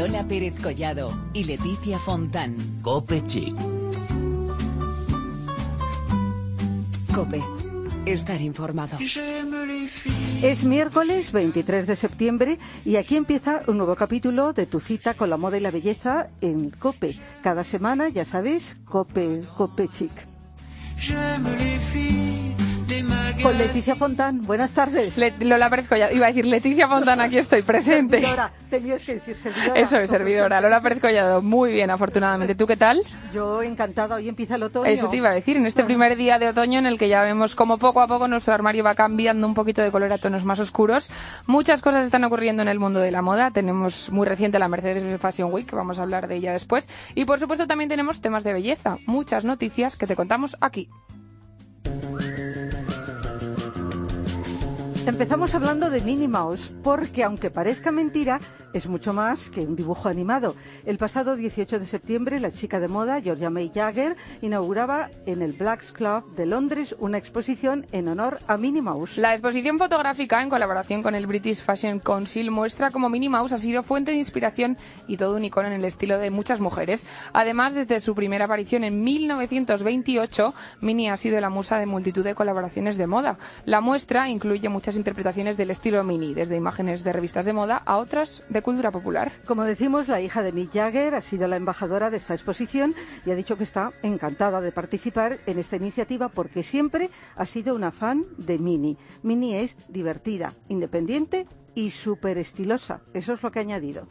Lola Pérez Collado y Leticia Fontán. Cope Chic. Cope. Estar informado. Es miércoles 23 de septiembre y aquí empieza un nuevo capítulo de tu cita con la moda y la belleza en Cope. Cada semana, ya sabéis, Cope, Cope Chic. Con Leticia Fontán. Buenas tardes. Le- Lola Pérez Collado. Iba a decir Leticia Fontana, aquí estoy presente. Servidora. Tenías que decir servidora. Eso es, servidora. Lola Pérez Collado. Muy bien, afortunadamente. ¿Tú qué tal? Yo encantada. Hoy empieza el otoño. Eso te iba a decir, en este primer día de otoño en el que ya vemos como poco a poco nuestro armario va cambiando un poquito de color a tonos más oscuros. Muchas cosas están ocurriendo en el mundo de la moda. Tenemos muy reciente la Mercedes Fashion Week, que vamos a hablar de ella después. Y por supuesto también tenemos temas de belleza. Muchas noticias que te contamos aquí. Empezamos hablando de Minnie Mouse, porque aunque parezca mentira, es mucho más que un dibujo animado. El pasado 18 de septiembre, la chica de moda, Georgia May Jagger, inauguraba en el Blacks Club de Londres una exposición en honor a Minnie Mouse. La exposición fotográfica, en colaboración con el British Fashion Council, muestra cómo Minnie Mouse ha sido fuente de inspiración y todo un icono en el estilo de muchas mujeres. Además, desde su primera aparición en 1928, Minnie ha sido la musa de multitud de colaboraciones de moda. La muestra incluye muchas interpretaciones del estilo Minnie, desde imágenes de revistas de moda a otras de cultura popular. Como decimos, la hija de Mick Jagger ha sido la embajadora de esta exposición y ha dicho que está encantada de participar en esta iniciativa porque siempre ha sido una fan de Minnie. Minnie es divertida, independiente y súper estilosa. Eso es lo que ha añadido.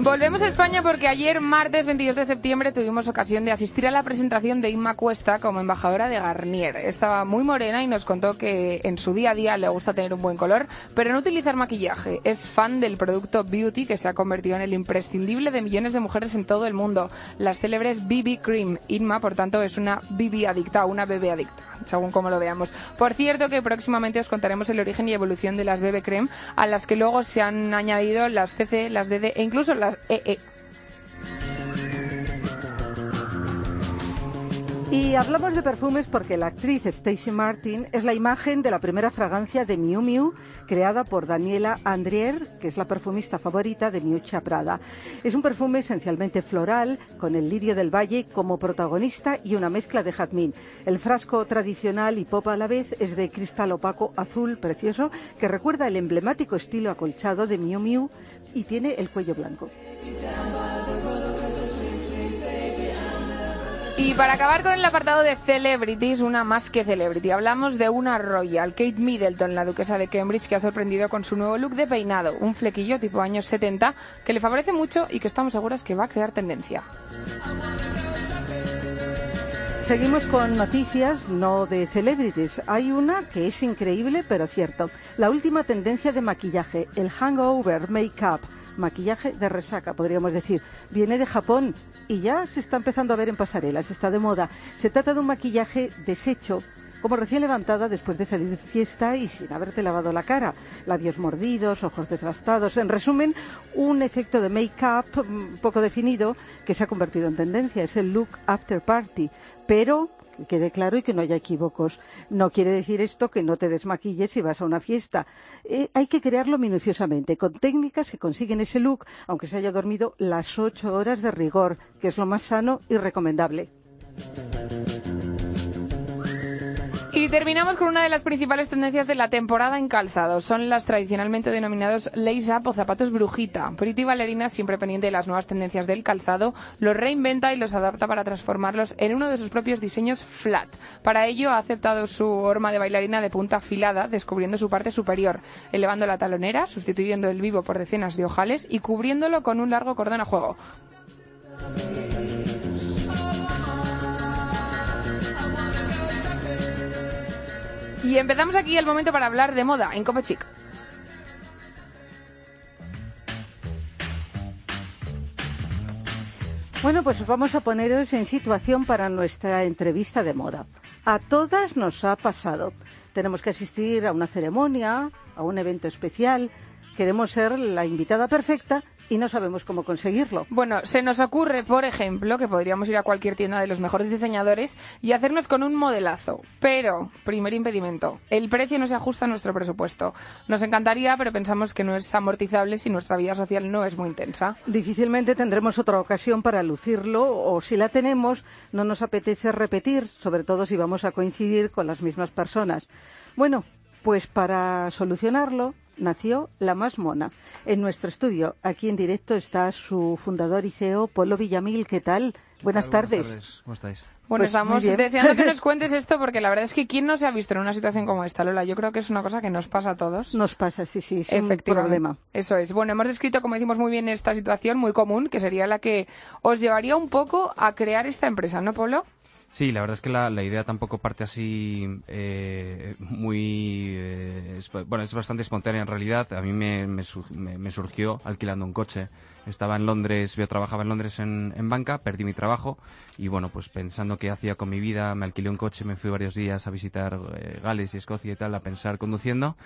Volvemos a España porque ayer, martes 22 de septiembre, tuvimos ocasión de asistir a la presentación de Inma Cuesta como embajadora de Garnier. Estaba muy morena y nos contó que en su día a día le gusta tener un buen color, pero no utilizar maquillaje. Es fan del producto Beauty que se ha convertido en el imprescindible de millones de mujeres en todo el mundo. Las célebres BB Cream. Inma, por tanto, es una BB adicta, una bebé adicta según como lo veamos. Por cierto que próximamente os contaremos el origen y evolución de las BB Creme, a las que luego se han añadido las CC, las DD e incluso las EE. Y hablamos de perfumes porque la actriz Stacey Martin es la imagen de la primera fragancia de Miu Miu creada por Daniela Andrier, que es la perfumista favorita de Miuccia Prada. Es un perfume esencialmente floral, con el lirio del valle como protagonista y una mezcla de jazmín. El frasco tradicional y pop a la vez es de cristal opaco azul precioso que recuerda el emblemático estilo acolchado de Miu Miu y tiene el cuello blanco. Y para acabar con el apartado de celebrities, una más que celebrity, hablamos de una royal, Kate Middleton, la duquesa de Cambridge, que ha sorprendido con su nuevo look de peinado, un flequillo tipo años 70, que le favorece mucho y que estamos seguras que va a crear tendencia. Seguimos con noticias, no de celebrities. Hay una que es increíble, pero cierto. La última tendencia de maquillaje, el hangover make-up, maquillaje de resaca, podríamos decir, viene de Japón y ya se está empezando a ver en pasarelas, está de moda. Se trata de un maquillaje deshecho, como recién levantada después de salir de fiesta y sin haberte lavado la cara. Labios mordidos, ojos desgastados. En resumen, un efecto de make-up mm, poco definido que se ha convertido en tendencia. Es el look after party. Pero quede claro y que no haya equívocos. No quiere decir esto que no te desmaquilles si vas a una fiesta. Eh, hay que crearlo minuciosamente, con técnicas que consiguen ese look, aunque se haya dormido las ocho horas de rigor, que es lo más sano y recomendable. Y terminamos con una de las principales tendencias de la temporada en calzados. Son las tradicionalmente denominados lace up o zapatos brujita. Pretty Ballerina, siempre pendiente de las nuevas tendencias del calzado, los reinventa y los adapta para transformarlos en uno de sus propios diseños flat. Para ello ha aceptado su horma de bailarina de punta afilada, descubriendo su parte superior, elevando la talonera, sustituyendo el vivo por decenas de ojales y cubriéndolo con un largo cordón a juego. Y empezamos aquí el momento para hablar de moda en Cope Chic. Bueno, pues vamos a poneros en situación para nuestra entrevista de moda. A todas nos ha pasado. Tenemos que asistir a una ceremonia, a un evento especial, queremos ser la invitada perfecta y no sabemos cómo conseguirlo. Bueno, se nos ocurre, por ejemplo, que podríamos ir a cualquier tienda de los mejores diseñadores y hacernos con un modelazo. Pero, primer impedimento, el precio no se ajusta a nuestro presupuesto. Nos encantaría, pero pensamos que no es amortizable si nuestra vida social no es muy intensa. Difícilmente tendremos otra ocasión para lucirlo o si la tenemos no nos apetece repetir, sobre todo si vamos a coincidir con las mismas personas. Bueno, pues para solucionarlo nació La Más Mona. En nuestro estudio, aquí en directo, está su fundador y CEO, Polo Villamil. ¿Qué tal? Buenas tardes. ¿Cómo estáis? Bueno, Pues estamos deseando que nos cuentes esto porque la verdad es que ¿quién no se ha visto en una situación como esta, Lola? Yo creo que es una cosa que nos pasa a todos. Nos pasa, sí, sí, es un Efectivamente. problema. Eso es. Bueno, hemos descrito, como decimos muy bien, esta situación muy común, que sería la que os llevaría un poco a crear esta empresa, ¿no, Polo? Sí, la verdad es que la, la idea tampoco parte así eh, muy... eh, bueno, es bastante espontánea en realidad. A mí me, me- me surgió alquilando un coche. Estaba en Londres, yo trabajaba en Londres en, en banca, perdí mi trabajo y bueno, pues pensando qué hacía con mi vida, me alquilé un coche, me fui varios días a visitar eh, Gales y Escocia y tal, a pensar conduciendo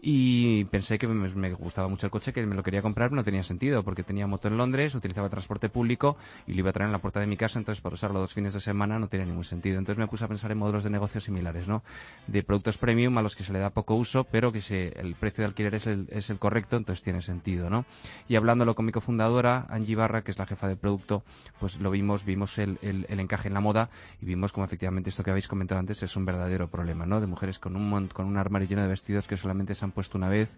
y pensé que me, me gustaba mucho el coche, que me lo quería comprar, pero no tenía sentido porque tenía moto en Londres, utilizaba transporte público y lo iba a traer en la puerta de mi casa, entonces para usarlo dos fines de semana no tenía ningún sentido. Entonces me puse a pensar en modelos de negocio similares, ¿no? De productos premium a los que se le da poco uso, pero que se, el precio de alquiler es el, es el correcto, entonces tiene sentido, ¿no? Y hablándolo con mi Angie Barra, que es la jefa de producto, pues lo vimos, vimos el, el- el encaje en la moda y vimos como efectivamente esto que habéis comentado antes es un verdadero problema, ¿no? De mujeres con un, con un armario lleno de vestidos que solamente se han puesto una vez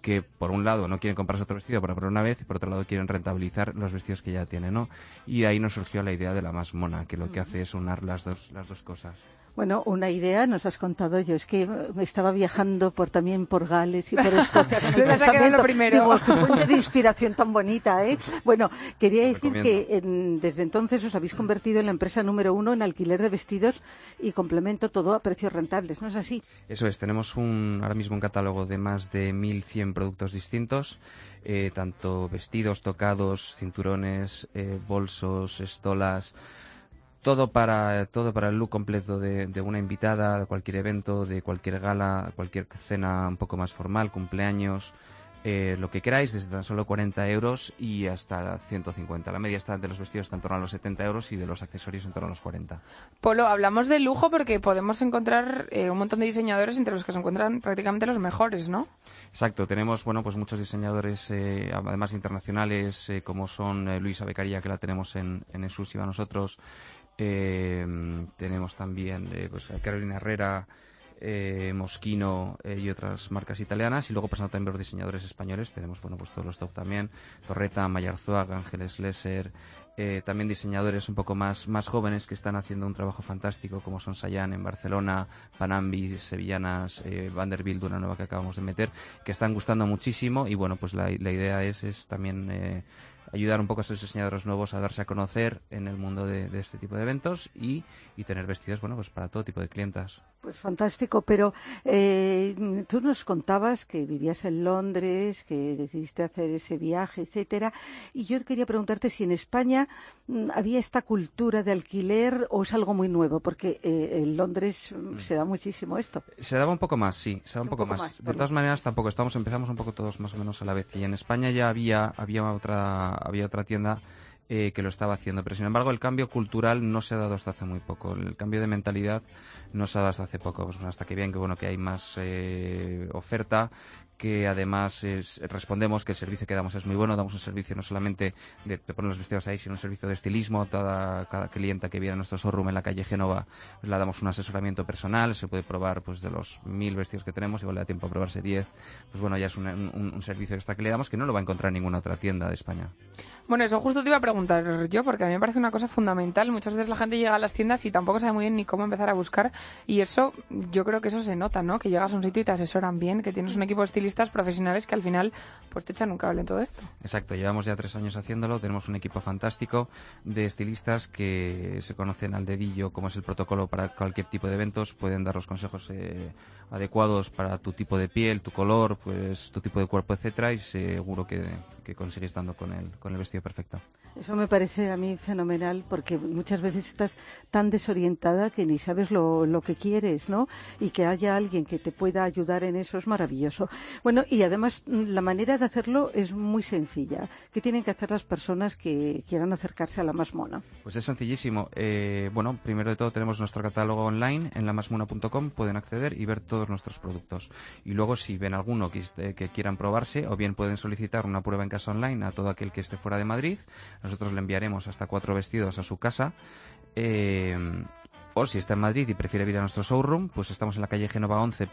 que por un lado no quieren comprarse otro vestido para poner una vez y por otro lado quieren rentabilizar los vestidos que ya tienen, ¿no? Y ahí nos surgió la idea de la más mona, que lo que hace es unar las dos, las dos cosas. Bueno, una idea nos has contado yo. Es que me estaba viajando por también por Gales y por Escocia. con lo primero. Digo, qué fuente de inspiración tan bonita, ¿eh? Bueno, quería decir que en- desde entonces os habéis convertido en la empresa número uno en alquiler de vestidos y complemento todo a precios rentables, ¿no es así? Eso es, tenemos un, ahora mismo un catálogo de más de 1.100 productos distintos, eh, tanto vestidos, tocados, cinturones, eh, bolsos, estolas, todo para, todo para el look completo de, de una invitada, de cualquier evento, de cualquier gala, cualquier cena un poco más formal, cumpleaños, eh, lo que queráis, desde tan solo 40 euros y hasta 150. La media está de los vestidos está en torno a los 70 euros y de los accesorios en torno a los 40. Polo, hablamos de lujo porque podemos encontrar eh, un montón de diseñadores entre los que se encuentran prácticamente los mejores, ¿no? Exacto, tenemos bueno pues muchos diseñadores eh, además internacionales eh, como son eh, Luisa Becaría que la tenemos en, en exclusiva nosotros, eh, tenemos también eh, pues, Carolina Herrera, eh, Moschino eh, y otras marcas italianas. Y luego pasando también por los diseñadores españoles. Tenemos bueno pues todos los top también. Torreta, Mayarzuag, Ángeles Lesser eh, también diseñadores un poco más más jóvenes que están haciendo un trabajo fantástico como son Sayan en Barcelona Panambi, Sevillanas Vanderbilt una nueva que acabamos de meter que están gustando muchísimo. Y bueno pues la, la idea es, es también ayudar un poco a esos diseñadores nuevos a darse a conocer en el mundo de, de este tipo de eventos y, y tener vestidos bueno pues para todo tipo de clientas Pues fantástico, pero eh, tú nos contabas que vivías en Londres, que decidiste hacer ese viaje, etcétera, y yo quería preguntarte si en España mm, había esta cultura de alquiler o es algo muy nuevo, porque eh, en Londres mm, se da muchísimo esto. Se daba un poco más, sí, se daba un, Un poco, más. más, De todas maneras, tampoco estamos empezamos un poco todos más o menos a la vez. Y en España ya había había otra había otra tienda eh, que lo estaba haciendo, pero sin embargo el cambio cultural no se ha dado hasta hace muy poco. El cambio de mentalidad no se ha dado hasta hace poco, pues, hasta que bien que bueno que hay más eh, oferta que además es- respondemos que el servicio que damos es muy bueno, damos un servicio no solamente de, de poner los vestidos ahí, sino un servicio de estilismo. Toda, cada clienta que viene a nuestro showroom en la calle Génova pues, le damos un asesoramiento personal, se puede probar pues de los mil vestidos que tenemos, igual le da tiempo a probarse diez. Pues bueno, ya es un, un- un servicio extra que le damos que no lo va a encontrar en ninguna otra tienda de España. Bueno, eso justo te iba a preguntar yo, porque a mí me parece una cosa fundamental. Muchas veces la gente llega a las tiendas y tampoco sabe muy bien ni cómo empezar a buscar. Y eso, yo creo que eso se nota, ¿no? Que llegas a un sitio y te asesoran bien, que tienes un equipo de profesionales que al final pues te echan un cable en todo esto. Exacto, llevamos ya tres años haciéndolo, tenemos un equipo fantástico de estilistas que se conocen al dedillo cómo es el protocolo para cualquier tipo de eventos, pueden dar los consejos eh, adecuados para tu tipo de piel, tu color, pues tu tipo de cuerpo, etcétera, y seguro que, que consigues dando con el, con el vestido perfecto. Eso me parece a mí fenomenal porque muchas veces estás tan desorientada que ni sabes lo, lo que quieres, ¿no? Y que haya alguien que te pueda ayudar en eso es maravilloso. Bueno, y además mm, la manera de hacerlo es muy sencilla. ¿Qué tienen que hacer las personas que quieran acercarse a la más mona? Pues es sencillísimo. Eh, bueno, primero de todo tenemos nuestro catálogo online en lamasmona.com, pueden acceder y ver todos nuestros productos. Y luego si ven alguno que, que quieran probarse o bien pueden solicitar una prueba en casa online a todo aquel que esté fuera de Madrid, nosotros le enviaremos hasta cuatro vestidos a su casa. Eh, o si está en Madrid y prefiere ir a nuestro showroom, pues estamos en la calle Génova 11,